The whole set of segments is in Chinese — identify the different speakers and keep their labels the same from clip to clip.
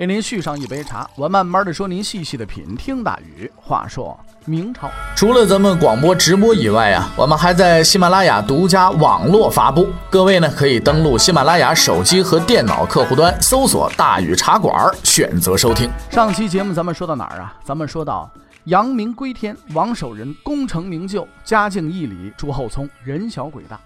Speaker 1: 给您续上一杯茶，我慢慢的说，您细细的品。听大宇话说明朝，
Speaker 2: 除了咱们广播直播以外啊，我们还在喜马拉雅独家网络发布。各位呢，可以登录喜马拉雅手机和电脑客户端，搜索“大宇茶馆”，选择收听。
Speaker 1: 上期节目咱们说到哪儿啊？咱们说到扬名归天，王守仁功成名就，嘉靖义理，朱厚熜人小鬼大。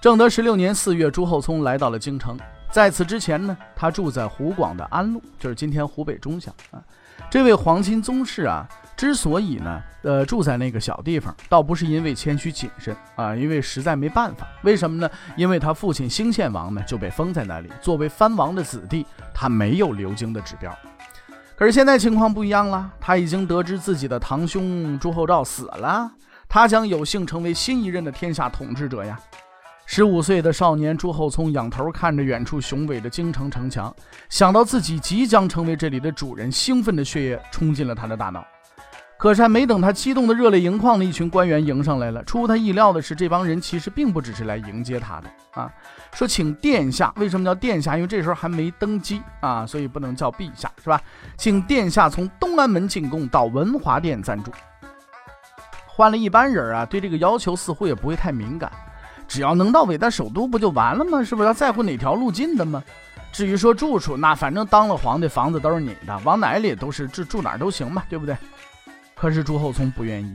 Speaker 1: 正德十六年四月，朱厚熜来到了京城。在此之前呢，他住在湖广的安陆，就是今天湖北忠祥啊。这位皇亲宗室啊，之所以呢，呃，住在那个小地方，倒不是因为谦虚谨慎啊，因为实在没办法。为什么呢？因为他父亲兴献王呢就被封在那里，作为藩王的子弟，他没有留京的指标。可是现在情况不一样了，他已经得知自己的堂兄朱厚照死了，他将有幸成为新一任的天下统治者呀。十五岁的少年朱厚熜仰头看着远处雄伟的京城城墙，想到自己即将成为这里的主人，兴奋的血液冲进了他的大脑。可是还没等他激动的热泪盈眶的一群官员迎上来了。出乎他意料的是，这帮人其实并不只是来迎接他的啊，说请殿下。为什么叫殿下？因为这时候还没登基啊，所以不能叫陛下，是吧？请殿下从东安门进宫，到文华殿暂住。换了一般人啊，对这个要求似乎也不会太敏感。只要能到伟大首都不就完了吗？是不是要在乎哪条路近的吗？至于说住处，那反正当了皇帝，房子都是你的，往哪里都是住住哪儿都行嘛，对不对？可是朱厚熜不愿意，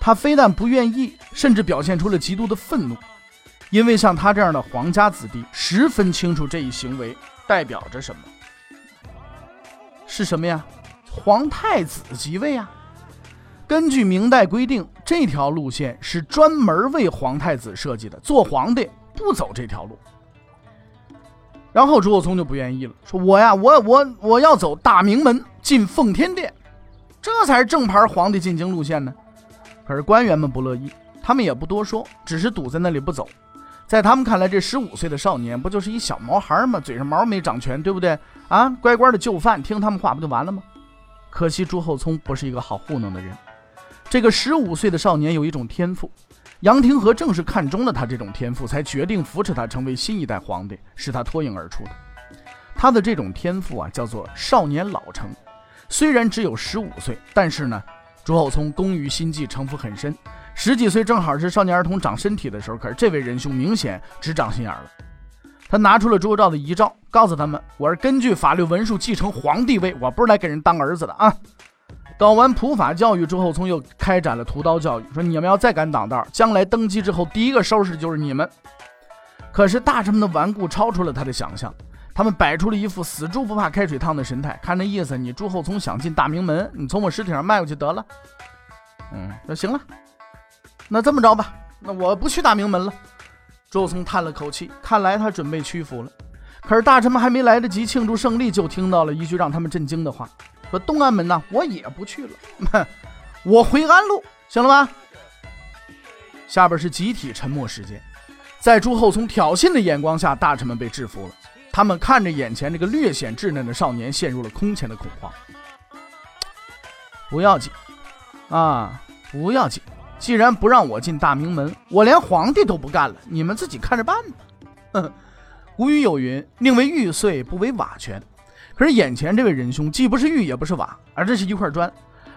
Speaker 1: 他非但不愿意，甚至表现出了极度的愤怒，因为像他这样的皇家子弟，十分清楚这一行为代表着什么，是什么呀？皇太子即位啊！根据明代规定，这条路线是专门为皇太子设计的，做皇帝不走这条路。然后朱厚熜就不愿意了，说：“我呀，我我我要走大明门进奉天殿，这才是正牌皇帝进京路线呢。”可是官员们不乐意，他们也不多说，只是堵在那里不走。在他们看来，这十五岁的少年不就是一小毛孩吗？嘴上毛没长全，对不对？啊，乖乖的就范，听他们话不就完了吗？可惜朱厚熜不是一个好糊弄的人。这个十五岁的少年有一种天赋，杨廷和正是看中了他这种天赋，才决定扶持他成为新一代皇帝，使他脱颖而出的。他的这种天赋啊，叫做少年老成。虽然只有十五岁，但是呢，朱厚熜工于心计，城府很深。十几岁正好是少年儿童长身体的时候，可是这位仁兄明显只长心眼了。他拿出了朱厚照的遗诏，告诉他们：“我是根据法律文书继承皇帝位，我不是来给人当儿子的啊。”搞完普法教育之后，从又开展了屠刀教育，说你们要再敢挡道，将来登基之后，第一个收拾就是你们。可是大臣们的顽固超出了他的想象，他们摆出了一副死猪不怕开水烫的神态，看那意思，你朱厚熜想进大明门，你从我尸体上迈过去得了。嗯，那行了，那这么着吧，那我不去大明门了。朱厚熜叹了口气，看来他准备屈服了。可是大臣们还没来得及庆祝胜利，就听到了一句让他们震惊的话。说东安门呢，我也不去了，我回安陆，行了吧？下边是集体沉默时间，在朱厚熜挑衅的眼光下，大臣们被制服了。他们看着眼前这个略显稚嫩的少年，陷入了空前的恐慌。不要紧啊，不要紧，既然不让我进大明门，我连皇帝都不干了，你们自己看着办吧。古语有云：“宁为玉碎，不为瓦全。”可是眼前这位仁兄既不是玉也不是瓦，而这是一块砖。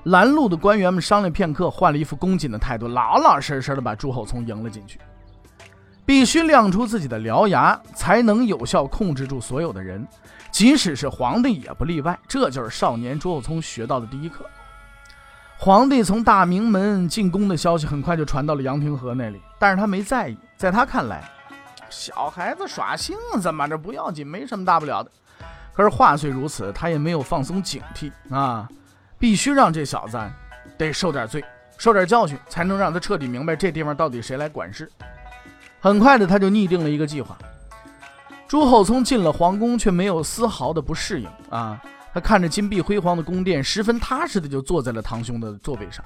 Speaker 1: 拦路的官员们商量片刻，换了一副恭谨的态度，老老实实的把朱厚熜迎了进去。必须亮出自己的獠牙，才能有效控制住所有的人，即使是皇帝也不例外。这就是少年朱厚熜学到的第一课。皇帝从大明门进宫的消息很快就传到了杨廷和那里，但是他没在意，在他看来，小孩子耍性子嘛，这不要紧，没什么大不了的。可是话虽如此，他也没有放松警惕啊！必须让这小子得受点罪，受点教训，才能让他彻底明白这地方到底谁来管事。很快的，他就拟定了一个计划。朱厚熜进了皇宫，却没有丝毫的不适应啊！他看着金碧辉煌的宫殿，十分踏实的就坐在了堂兄的座位上。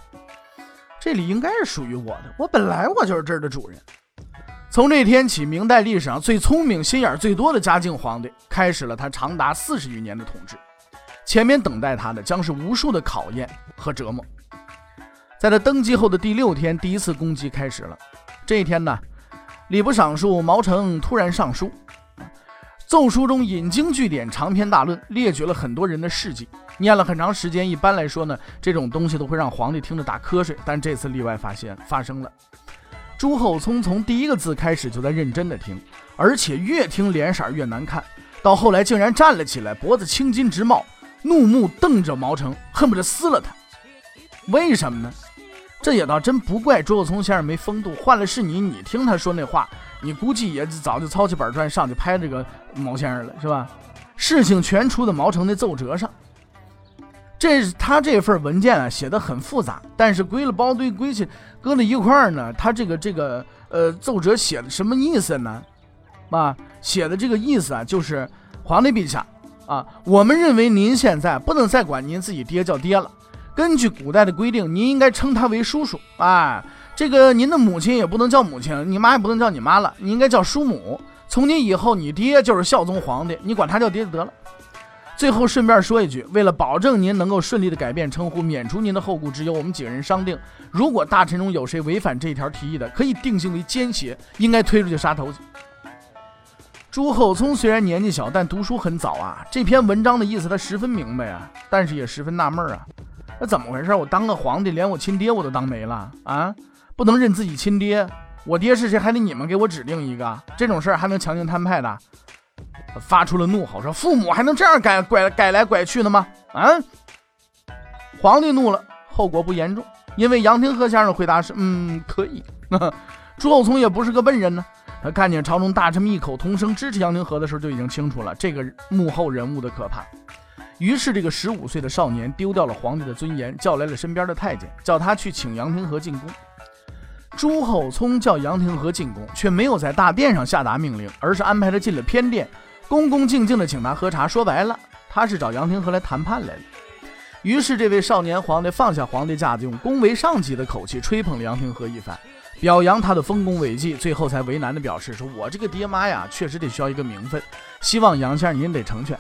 Speaker 1: 这里应该是属于我的，我本来我就是这儿的主人。从这天起，明代历史上最聪明、心眼最多的嘉靖皇帝开始了他长达四十余年的统治。前面等待他的将是无数的考验和折磨。在他登基后的第六天，第一次攻击开始了。这一天呢，礼部尚书毛成突然上书，奏书中引经据典，长篇大论，列举了很多人的事迹，念了很长时间。一般来说呢，这种东西都会让皇帝听着打瞌睡，但这次例外发现发生了。朱厚熜从第一个字开始就在认真的听，而且越听脸色越难看，到后来竟然站了起来，脖子青筋直冒，怒目瞪着毛成，恨不得撕了他。为什么呢？这也倒真不怪朱厚熜先生没风度，换了是你，你听他说那话，你估计也早就操起板砖上去拍这个毛先生了，是吧？事情全出在毛成的奏折上。这他这份文件啊，写的很复杂，但是归了包堆归去搁在一块儿呢，他这个这个呃奏折写的什么意思呢？啊，写的这个意思啊，就是皇帝陛下啊，我们认为您现在不能再管您自己爹叫爹了。根据古代的规定，您应该称他为叔叔。哎，这个您的母亲也不能叫母亲，你妈也不能叫你妈了，你应该叫叔母。从今以后，你爹就是孝宗皇帝，你管他叫爹就得了。最后顺便说一句，为了保证您能够顺利的改变称呼，免除您的后顾之忧，我们几个人商定，如果大臣中有谁违反这一条提议的，可以定性为奸邪，应该推出去杀头去。朱厚熜虽然年纪小，但读书很早啊。这篇文章的意思他十分明白啊，但是也十分纳闷啊。那怎么回事？我当个皇帝，连我亲爹我都当没了啊！不能认自己亲爹，我爹是谁还得你们给我指定一个。这种事儿还能强行摊派的？发出了怒吼，说：“父母还能这样改拐改来拐去的吗？”啊！皇帝怒了，后果不严重，因为杨廷和先生回答是：“嗯，可以。”朱厚熜也不是个笨人呢，他看见朝中大臣们异口同声支持杨廷和的时候，就已经清楚了这个幕后人物的可怕。于是，这个十五岁的少年丢掉了皇帝的尊严，叫来了身边的太监，叫他去请杨廷和进宫。朱厚熜叫杨廷和进宫，却没有在大殿上下达命令，而是安排他进了偏殿，恭恭敬敬地请他喝茶。说白了，他是找杨廷和来谈判来了。于是，这位少年皇帝放下皇帝架子，用恭维上级的口气吹捧了杨廷和一番，表扬他的丰功伟绩，最后才为难地表示说：“我这个爹妈呀，确实得需要一个名分，希望杨先生您得成全。”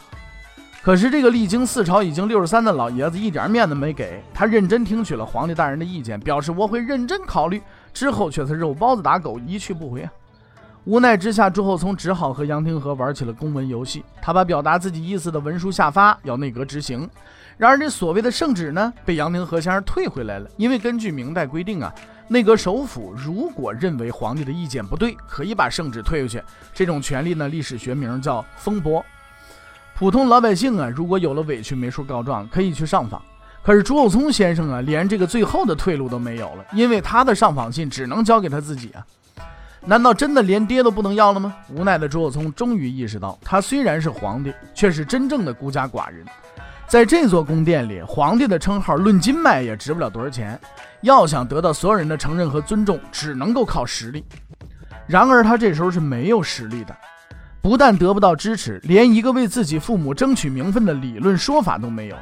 Speaker 1: 可是这个历经四朝已经六十三的老爷子一点面子没给他，认真听取了皇帝大人的意见，表示我会认真考虑。之后却是肉包子打狗，一去不回啊！无奈之下，朱厚熜只好和杨廷和玩起了公文游戏。他把表达自己意思的文书下发，要内阁执行。然而这所谓的圣旨呢，被杨廷和先生退回来了。因为根据明代规定啊，内阁首辅如果认为皇帝的意见不对，可以把圣旨退回去。这种权利呢，历史学名叫封驳。普通老百姓啊，如果有了委屈没处告状，可以去上访。可是朱厚熜先生啊，连这个最后的退路都没有了，因为他的上访信只能交给他自己啊。难道真的连爹都不能要了吗？无奈的朱厚熜终于意识到，他虽然是皇帝，却是真正的孤家寡人。在这座宫殿里，皇帝的称号论斤卖也值不了多少钱。要想得到所有人的承认和尊重，只能够靠实力。然而他这时候是没有实力的。不但得不到支持，连一个为自己父母争取名分的理论说法都没有。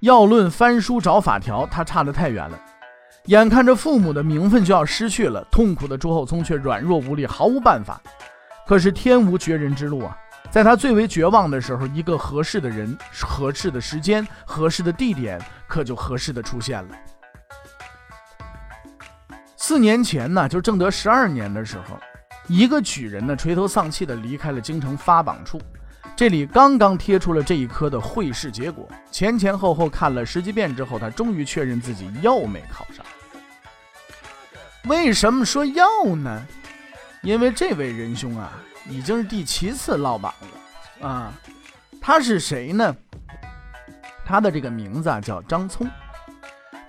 Speaker 1: 要论翻书找法条，他差得太远了。眼看着父母的名分就要失去了，痛苦的朱厚熜却软弱无力，毫无办法。可是天无绝人之路啊！在他最为绝望的时候，一个合适的人、合适的时间、合适的地点，可就合适的出现了。四年前呢，就正德十二年的时候。一个举人呢，垂头丧气地离开了京城发榜处。这里刚刚贴出了这一科的会试结果，前前后后看了十几遍之后，他终于确认自己又没考上。为什么说要呢？因为这位仁兄啊，已经是第七次落榜了啊。他是谁呢？他的这个名字啊叫张聪，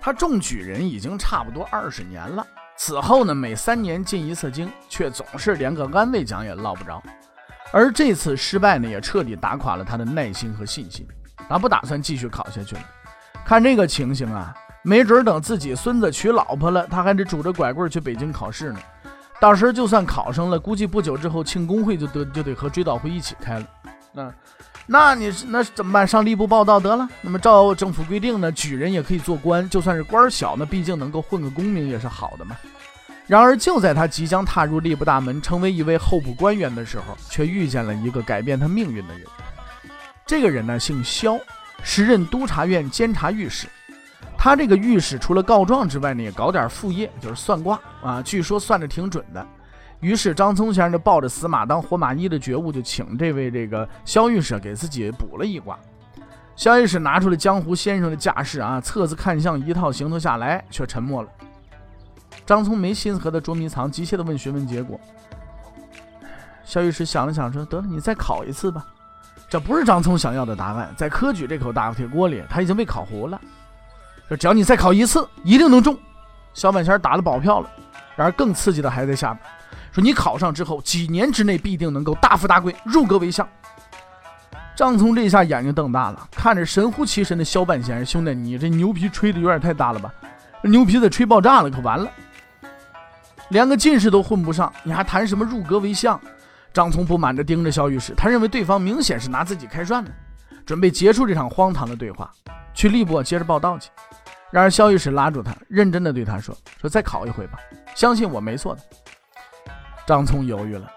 Speaker 1: 他中举人已经差不多二十年了。此后呢，每三年进一次京，却总是连个安慰奖也捞不着。而这次失败呢，也彻底打垮了他的耐心和信心。他不打算继续考下去了。看这个情形啊，没准等自己孙子娶老婆了，他还得拄着拐棍去北京考试呢。到时候就算考上了，估计不久之后庆功会就得就得和追悼会一起开了。那那你那怎么办？上吏部报道得了。那么照政府规定呢，举人也可以做官，就算是官小，那毕竟能够混个功名也是好的嘛。然而就在他即将踏入吏部大门，成为一位候补官员的时候，却遇见了一个改变他命运的人。这个人呢，姓萧，时任督察院监察御史。他这个御史除了告状之外呢，也搞点副业，就是算卦啊。据说算的挺准的。于是张聪先生就抱着死马当活马医的觉悟，就请这位这个萧御史给自己卜了一卦。萧御史拿出了江湖先生的架势啊，测字看相一套行头下来，却沉默了。张聪没心思和他捉迷藏，急切地问询问结果。萧御史想了想，说：“得了，你再考一次吧。”这不是张聪想要的答案，在科举这口大铁锅里，他已经被烤糊了。说只要你再考一次，一定能中。萧半仙打了保票了。然而更刺激的还在下面。说你考上之后，几年之内必定能够大富大贵，入阁为相。张聪这下眼睛瞪大了，看着神乎其神的萧半仙，兄弟，你这牛皮吹的有点太大了吧？牛皮子吹爆炸了，可完了，连个进士都混不上，你还谈什么入阁为相？张聪不满地盯着萧御史，他认为对方明显是拿自己开涮呢，准备结束这场荒唐的对话，去吏部接着报道去。然而萧御史拉住他，认真的对他说：“说再考一回吧，相信我没错的。”张聪犹豫了，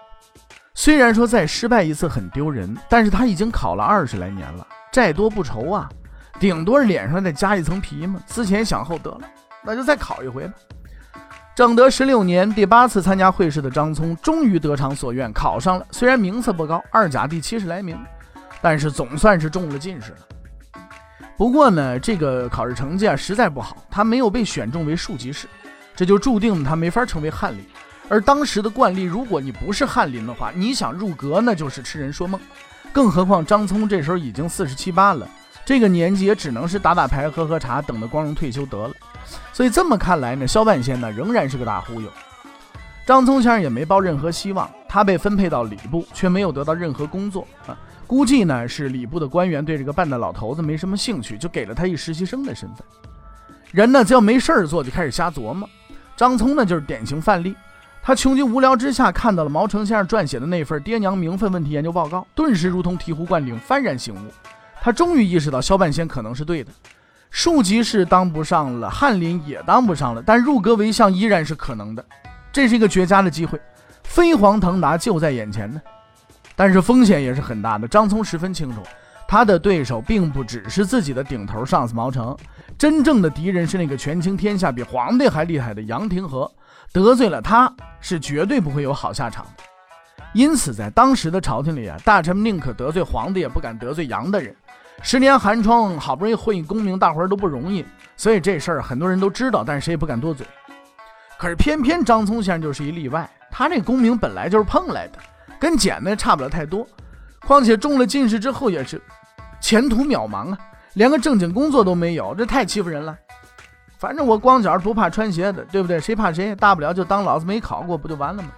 Speaker 1: 虽然说再失败一次很丢人，但是他已经考了二十来年了，债多不愁啊，顶多是脸上再加一层皮嘛。思前想后，得了，那就再考一回吧。正德十六年，第八次参加会试的张聪终于得偿所愿，考上了。虽然名次不高，二甲第七十来名，但是总算是中了进士了。不过呢，这个考试成绩啊实在不好，他没有被选中为庶吉士，这就注定他没法成为翰林。而当时的惯例，如果你不是翰林的话，你想入阁那就是痴人说梦。更何况张聪这时候已经四十七八了，这个年纪也只能是打打牌、喝喝茶，等着光荣退休得了。所以这么看来呢，萧半仙呢仍然是个大忽悠。张聪先生也没抱任何希望，他被分配到礼部，却没有得到任何工作啊。估计呢是礼部的官员对这个半大老头子没什么兴趣，就给了他一实习生的身份。人呢只要没事儿做，就开始瞎琢磨。张聪呢就是典型范例。他穷极无聊之下，看到了毛成先生撰写的那份爹娘名分问题研究报告，顿时如同醍醐灌顶，幡然醒悟。他终于意识到萧半仙可能是对的，庶吉士当不上了，翰林也当不上了，但入阁为相依然是可能的。这是一个绝佳的机会，飞黄腾达就在眼前呢。但是风险也是很大的。张聪十分清楚，他的对手并不只是自己的顶头上司毛成，真正的敌人是那个权倾天下、比皇帝还厉害的杨廷和。得罪了他，是绝对不会有好下场的。因此，在当时的朝廷里啊，大臣们宁可得罪皇帝，也不敢得罪杨大人。十年寒窗，好不容易混一功名，大伙儿都不容易，所以这事儿很多人都知道，但谁也不敢多嘴。可是偏偏张聪先生就是一例外，他这功名本来就是碰来的，跟捡的差不了太多。况且中了进士之后也是前途渺茫啊，连个正经工作都没有，这太欺负人了。反正我光脚不怕穿鞋的，对不对？谁怕谁？大不了就当老子没考过，不就完了吗？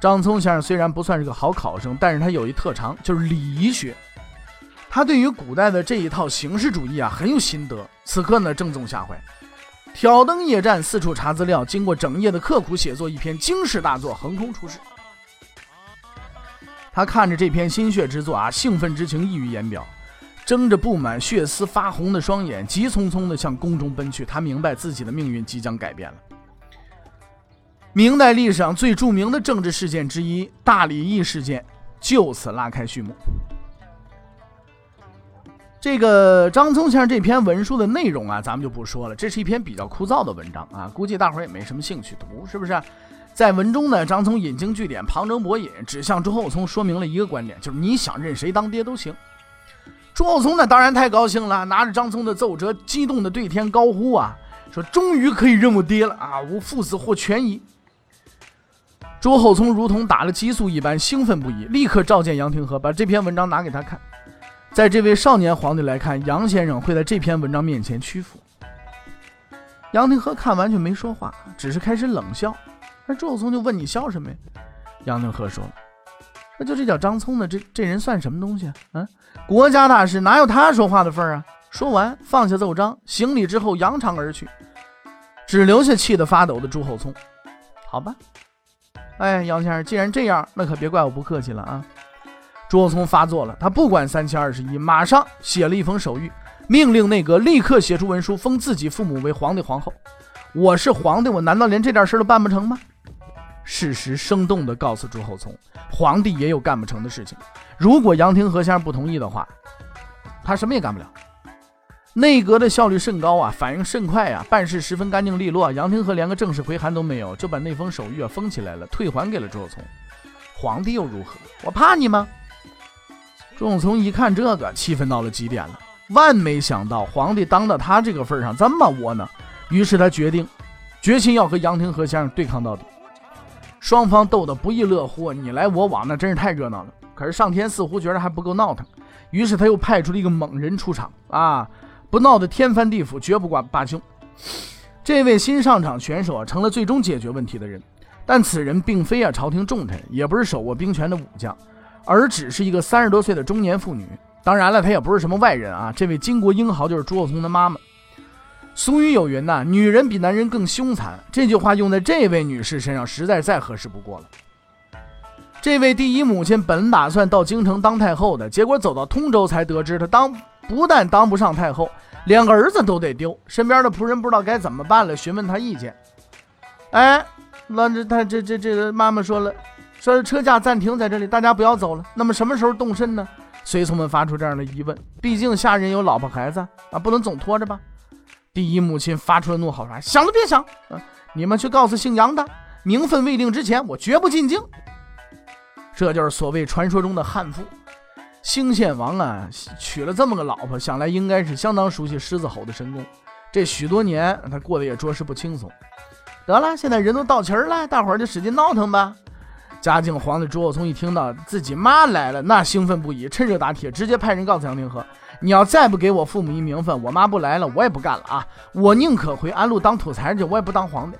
Speaker 1: 张聪先生虽然不算是个好考生，但是他有一特长，就是礼仪学。他对于古代的这一套形式主义啊很有心得。此刻呢，正中下怀，挑灯夜战，四处查资料，经过整夜的刻苦写作，一篇惊世大作横空出世。他看着这篇心血之作啊，兴奋之情溢于言表。睁着布满血丝发红的双眼，急匆匆地向宫中奔去。他明白自己的命运即将改变了。明代历史上最著名的政治事件之一——大礼义事件，就此拉开序幕。这个张聪先生这篇文书的内容啊，咱们就不说了。这是一篇比较枯燥的文章啊，估计大伙儿也没什么兴趣读，是不是？在文中呢，张聪引经据典，旁征博引，指向朱厚熜，说明了一个观点，就是你想认谁当爹都行。朱厚熜呢，当然太高兴了，拿着张聪的奏折，激动的对天高呼啊，说：“终于可以认我爹了啊！吾父子或全矣。”朱厚熜如同打了激素一般，兴奋不已，立刻召见杨廷和，把这篇文章拿给他看。在这位少年皇帝来看，杨先生会在这篇文章面前屈服。杨廷和看完却没说话，只是开始冷笑。那朱厚熜就问：“你笑什么呀？”杨廷和说：“那就这叫张聪的，这这人算什么东西啊？啊。”国家大事哪有他说话的份儿啊！说完，放下奏章，行礼之后扬长而去，只留下气得发抖的朱厚熜。好吧，哎，杨先生，既然这样，那可别怪我不客气了啊！朱厚熜发作了，他不管三七二十一，马上写了一封手谕，命令内阁立刻写出文书，封自己父母为皇帝皇后。我是皇帝，我难道连这点事儿都办不成吗？事实生动地告诉朱厚熜，皇帝也有干不成的事情。如果杨廷和先生不同意的话，他什么也干不了。内阁的效率甚高啊，反应甚快啊，办事十分干净利落。杨廷和连个正式回函都没有，就把那封手谕啊封起来了，退还给了朱厚熜。皇帝又如何？我怕你吗？朱厚熜一看这个，气愤到了极点了。万没想到，皇帝当到他这个份上这么窝囊，于是他决定，决心要和杨廷和先生对抗到底。双方斗得不亦乐乎，你来我往，那真是太热闹了。可是上天似乎觉得还不够闹腾，于是他又派出了一个猛人出场啊！不闹得天翻地覆，绝不挂罢休。这位新上场选手啊，成了最终解决问题的人。但此人并非啊朝廷重臣，也不是手握兵权的武将，而只是一个三十多岁的中年妇女。当然了，她也不是什么外人啊。这位巾帼英豪就是朱厚熜的妈妈。俗语有云呐，女人比男人更凶残。这句话用在这位女士身上，实在再合适不过了。这位第一母亲本打算到京城当太后的，结果走到通州才得知，她当不但当不上太后，连个儿子都得丢。身边的仆人不知道该怎么办了，询问她意见。哎，那这他这这这妈妈说了，说车驾暂停在这里，大家不要走了。那么什么时候动身呢？随从们发出这样的疑问。毕竟下人有老婆孩子啊，不能总拖着吧。第一母亲发出了怒吼，说：“想都别想！啊，你们去告诉姓杨的，名分未定之前，我绝不进京。”这就是所谓传说中的悍妇，兴献王啊，娶了这么个老婆，想来应该是相当熟悉狮子吼的神功。这许多年，他过得也着实不轻松。得了，现在人都到齐了，大伙儿就使劲闹腾吧。嘉靖皇帝朱厚熜一听到自己妈来了，那兴奋不已，趁热打铁，直接派人告诉杨廷和。你要再不给我父母一名分，我妈不来了，我也不干了啊！我宁可回安陆当土财主，我也不当皇帝。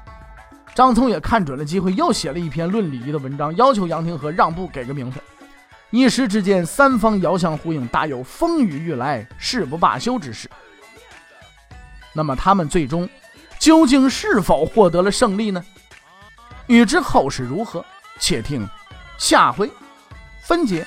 Speaker 1: 张聪也看准了机会，又写了一篇论礼仪的文章，要求杨廷和让步，给个名分。一时之间，三方遥相呼应，大有风雨欲来，誓不罢休之势。那么，他们最终究竟是否获得了胜利呢？欲知后事如何，且听下回分解。